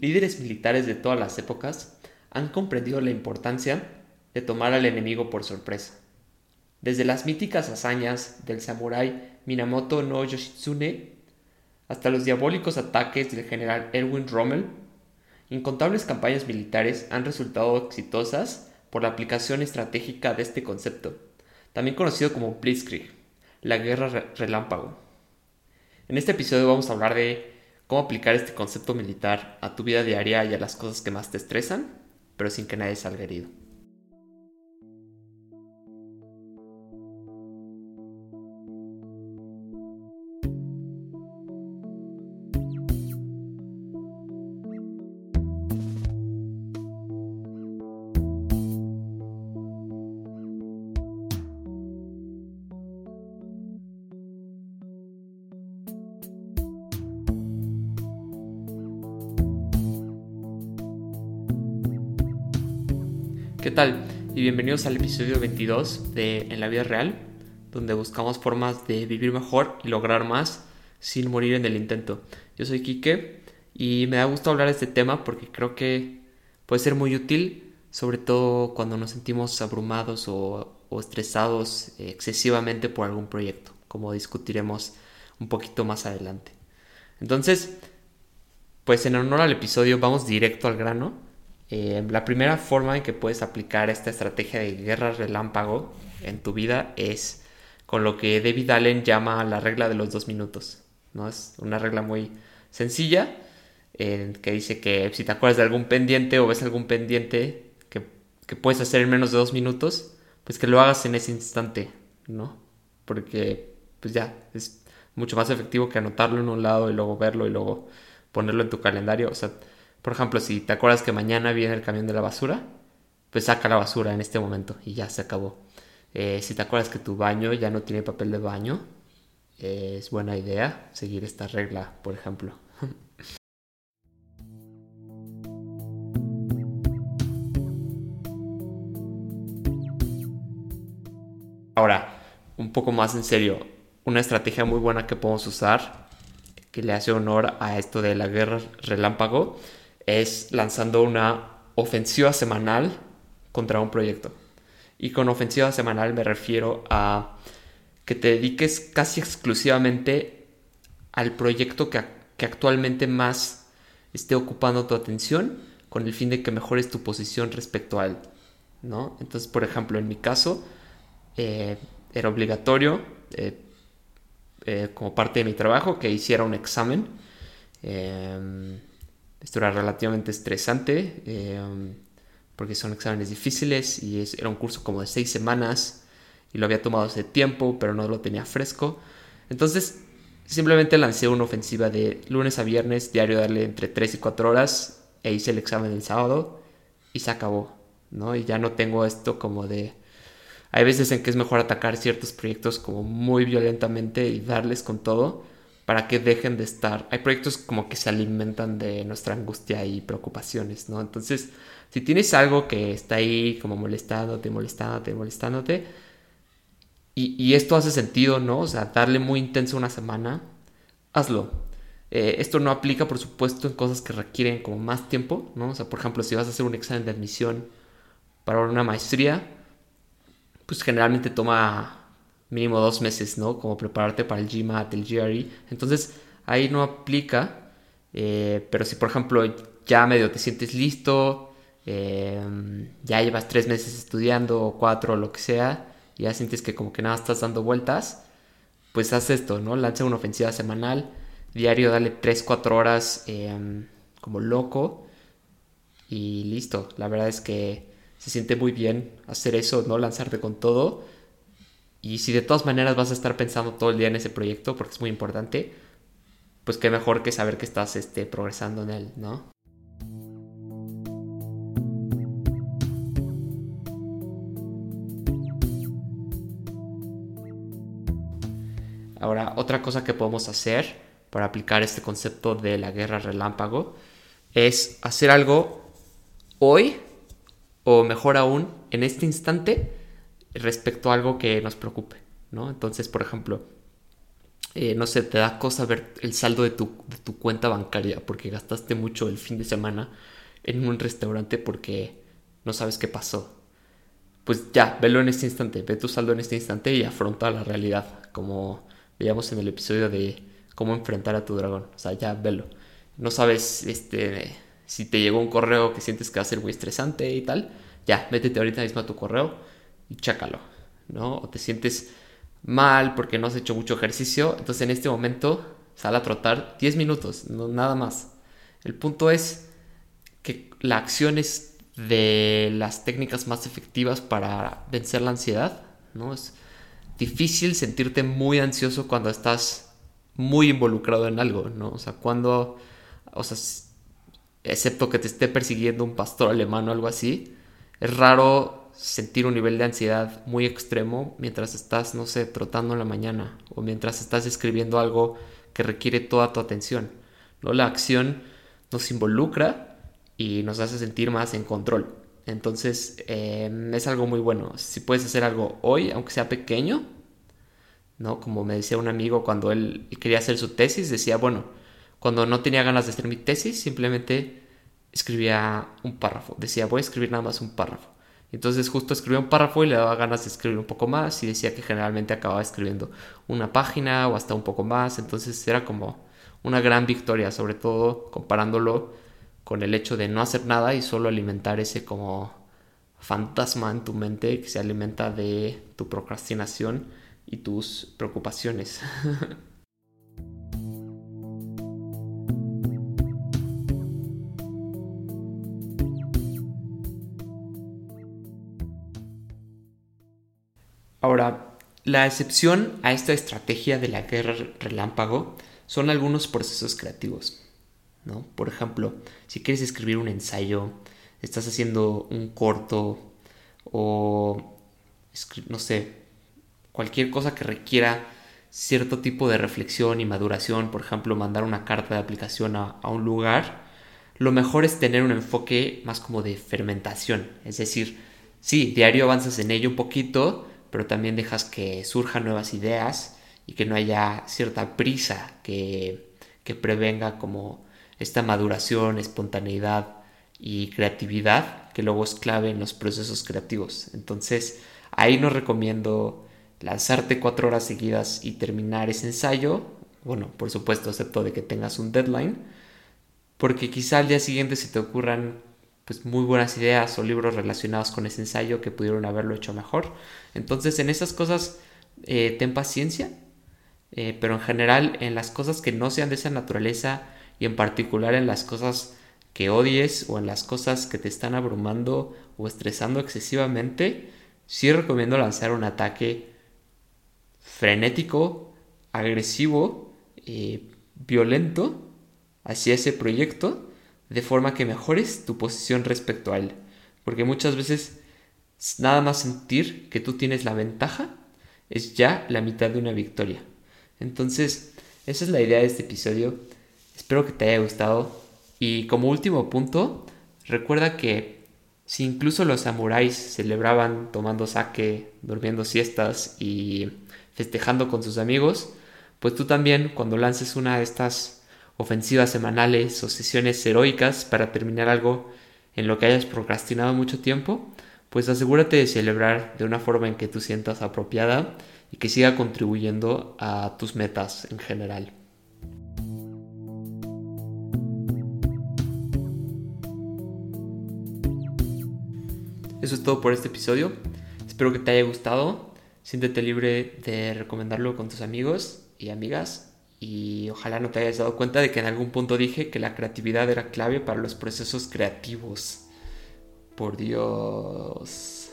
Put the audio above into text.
líderes militares de todas las épocas han comprendido la importancia de tomar al enemigo por sorpresa. Desde las míticas hazañas del samurái Minamoto no Yoshitsune hasta los diabólicos ataques del general Erwin Rommel, incontables campañas militares han resultado exitosas por la aplicación estratégica de este concepto, también conocido como Blitzkrieg, la guerra relámpago. En este episodio vamos a hablar de cómo aplicar este concepto militar a tu vida diaria y a las cosas que más te estresan, pero sin que nadie salga herido. ¿Qué tal? Y bienvenidos al episodio 22 de En la vida real, donde buscamos formas de vivir mejor y lograr más sin morir en el intento. Yo soy Quique y me da gusto hablar de este tema porque creo que puede ser muy útil, sobre todo cuando nos sentimos abrumados o, estresados excesivamente por algún proyecto, como discutiremos un poquito más adelante. Entonces, pues en honor al episodio vamos directo al grano eh, la primera forma en que puedes aplicar esta estrategia de guerra relámpago en tu vida es con lo que David Allen llama la regla de los dos minutos. ¿no? Es una regla muy sencilla que dice que si te acuerdas de algún pendiente o ves algún pendiente que, que, puedes hacer en menos de dos minutos, pues que lo hagas en ese instante, ¿no? Porque pues ya es mucho más efectivo que anotarlo en un lado y luego verlo y luego ponerlo en tu calendario. O sea, por ejemplo, si te acuerdas que mañana viene el camión de la basura, pues saca la basura en este momento y ya se acabó. Eh, si te acuerdas que tu baño ya no tiene papel de baño, es buena idea seguir esta regla, por ejemplo. Ahora, un poco más en serio, una estrategia muy buena que podemos usar, que le hace honor a esto de la guerra relámpago, es lanzando una ofensiva semanal contra un proyecto. Y con ofensiva semanal me refiero a que te dediques casi exclusivamente al proyecto que, actualmente más esté ocupando tu atención con el fin de que mejores tu posición respecto a él. ¿no? Entonces, por ejemplo, en mi caso, eh, era obligatorio, eh, eh, como parte de mi trabajo, que hiciera un examen. Esto era relativamente estresante eh, porque son exámenes difíciles y era un curso como de seis semanas y lo había tomado hace tiempo pero no lo tenía fresco. Entonces simplemente lancé una ofensiva de lunes a viernes, diario darle entre 3 y 4 horas e hice el examen el sábado y se acabó, ¿no? Y ya no tengo esto como de... Hay veces en que es mejor atacar ciertos proyectos como muy violentamente y darles con todo para que dejen de estar. Hay proyectos como que se alimentan de nuestra angustia y preocupaciones, ¿no? Entonces, si tienes algo que está ahí como molestándote, molestándote, molestándote, y, esto hace sentido, ¿no? O sea, darle muy intenso una semana, hazlo. Eh, esto no aplica, por supuesto, en cosas que requieren como más tiempo, ¿no? O sea, por ejemplo, si vas a hacer un examen de admisión para una maestría, pues generalmente toma mínimo dos meses, ¿no? Como prepararte para el GMAT, el GRE. Entonces, ahí no aplica. Eh, pero si, por ejemplo, ya medio te sientes listo, eh, ya llevas tres meses estudiando o cuatro o lo que sea, y ya sientes que como que nada estás dando vueltas, pues haz esto, ¿no? Lanza una ofensiva semanal, diario dale 3-4 horas em, como loco y listo. La verdad es que se siente muy bien hacer eso, ¿no? Lanzarte con todo y si de todas maneras vas a estar pensando todo el día en ese proyecto, porque es muy importante, pues qué mejor que saber que estás este, progresando en él, ¿no? Ahora, otra cosa que podemos hacer para aplicar este concepto de la guerra relámpago es hacer algo hoy o mejor aún en este instante respecto a algo que nos preocupe, ¿no? Entonces, por ejemplo, eh, no sé, te da cosa ver el saldo de tu, de tu cuenta bancaria porque gastaste mucho el fin de semana en un restaurante porque no sabes qué pasó. Pues ya, velo en este instante, ve tu saldo en este instante y afronta la realidad, como veíamos en el episodio de cómo enfrentar a tu dragón. O sea, ya velo. No sabes este, si te llegó un correo que sientes que va a ser muy estresante y tal. Ya, métete ahorita mismo a tu correo y chácalo, ¿no? O te sientes mal porque no has hecho mucho ejercicio. Entonces en este momento sal a trotar 10 minutos, no, nada más. El punto es que la acción es de las técnicas más efectivas para vencer la ansiedad, ¿no? Es difícil sentirte muy ansioso cuando estás muy involucrado en algo, ¿no? O sea, cuando, o sea, excepto que te esté persiguiendo un pastor alemán o algo así, es raro sentir un nivel de ansiedad muy extremo mientras estás, no sé, trotando en la mañana o mientras estás escribiendo algo que requiere toda tu atención, ¿no? La acción nos involucra y nos hace sentir más en control. Entonces em, es algo muy bueno. Si puedes hacer algo hoy, aunque sea pequeño, ¿no? Como me decía un amigo cuando él quería hacer su tesis, decía, bueno, cuando no tenía ganas de hacer mi tesis, simplemente escribía un párrafo. Decía, voy a escribir nada más un párrafo. Entonces justo escribía un párrafo y le daba ganas de escribir un poco más y decía que generalmente acababa escribiendo una página o hasta un poco más. Entonces era como una gran victoria, sobre todo comparándolo con el hecho de no hacer nada y solo alimentar ese como fantasma en tu mente que se alimenta de tu procrastinación y tus preocupaciones. Ahora, la excepción a esta estrategia de la guerra relámpago son algunos procesos creativos. ¿no? Por ejemplo, si quieres escribir un ensayo, estás haciendo un corto o, no sé, cualquier cosa que requiera cierto tipo de reflexión y maduración, por ejemplo, mandar una carta de aplicación a, a un lugar, lo mejor es tener un enfoque más como de fermentación, es decir, sí, diario avanzas en ello un poquito, pero también dejas que surjan nuevas ideas y que no haya cierta prisa que, que prevenga como esta maduración, espontaneidad y creatividad que luego es clave en los procesos creativos. Entonces, ahí no recomiendo lanzarte cuatro horas seguidas y terminar ese ensayo. Bueno, por supuesto, excepto de que tengas un deadline, porque quizá al día siguiente se te ocurran pues muy buenas ideas o libros relacionados con ese ensayo que pudieron haberlo hecho mejor. Entonces, en esas cosas eh, ten paciencia, eh, pero en general en las cosas que no sean de esa naturaleza y en particular en las cosas que odies o en las cosas que te están abrumando o estresando excesivamente, sí recomiendo lanzar un ataque frenético, agresivo, eh, violento hacia ese proyecto de forma que mejores tu posición respecto a él. Porque muchas veces nada más sentir que tú tienes la ventaja es ya la mitad de una victoria. Entonces, esa es la idea de este episodio Espero que te haya gustado. Y como último punto, recuerda que si incluso los samuráis celebraban tomando sake, durmiendo siestas y festejando con sus amigos, pues tú también cuando lances una de estas ofensivas semanales o sesiones heroicas para terminar algo en lo que hayas procrastinado mucho tiempo, pues asegúrate de celebrar de una forma en que tú sientas apropiada y que siga contribuyendo a tus metas en general. Eso es todo por este episodio. Espero que te haya gustado. Siéntete libre de recomendarlo con tus amigos y amigas. Y ojalá no te hayas dado cuenta de que en algún punto dije que la creatividad era clave para los procesos creativos. Por Dios.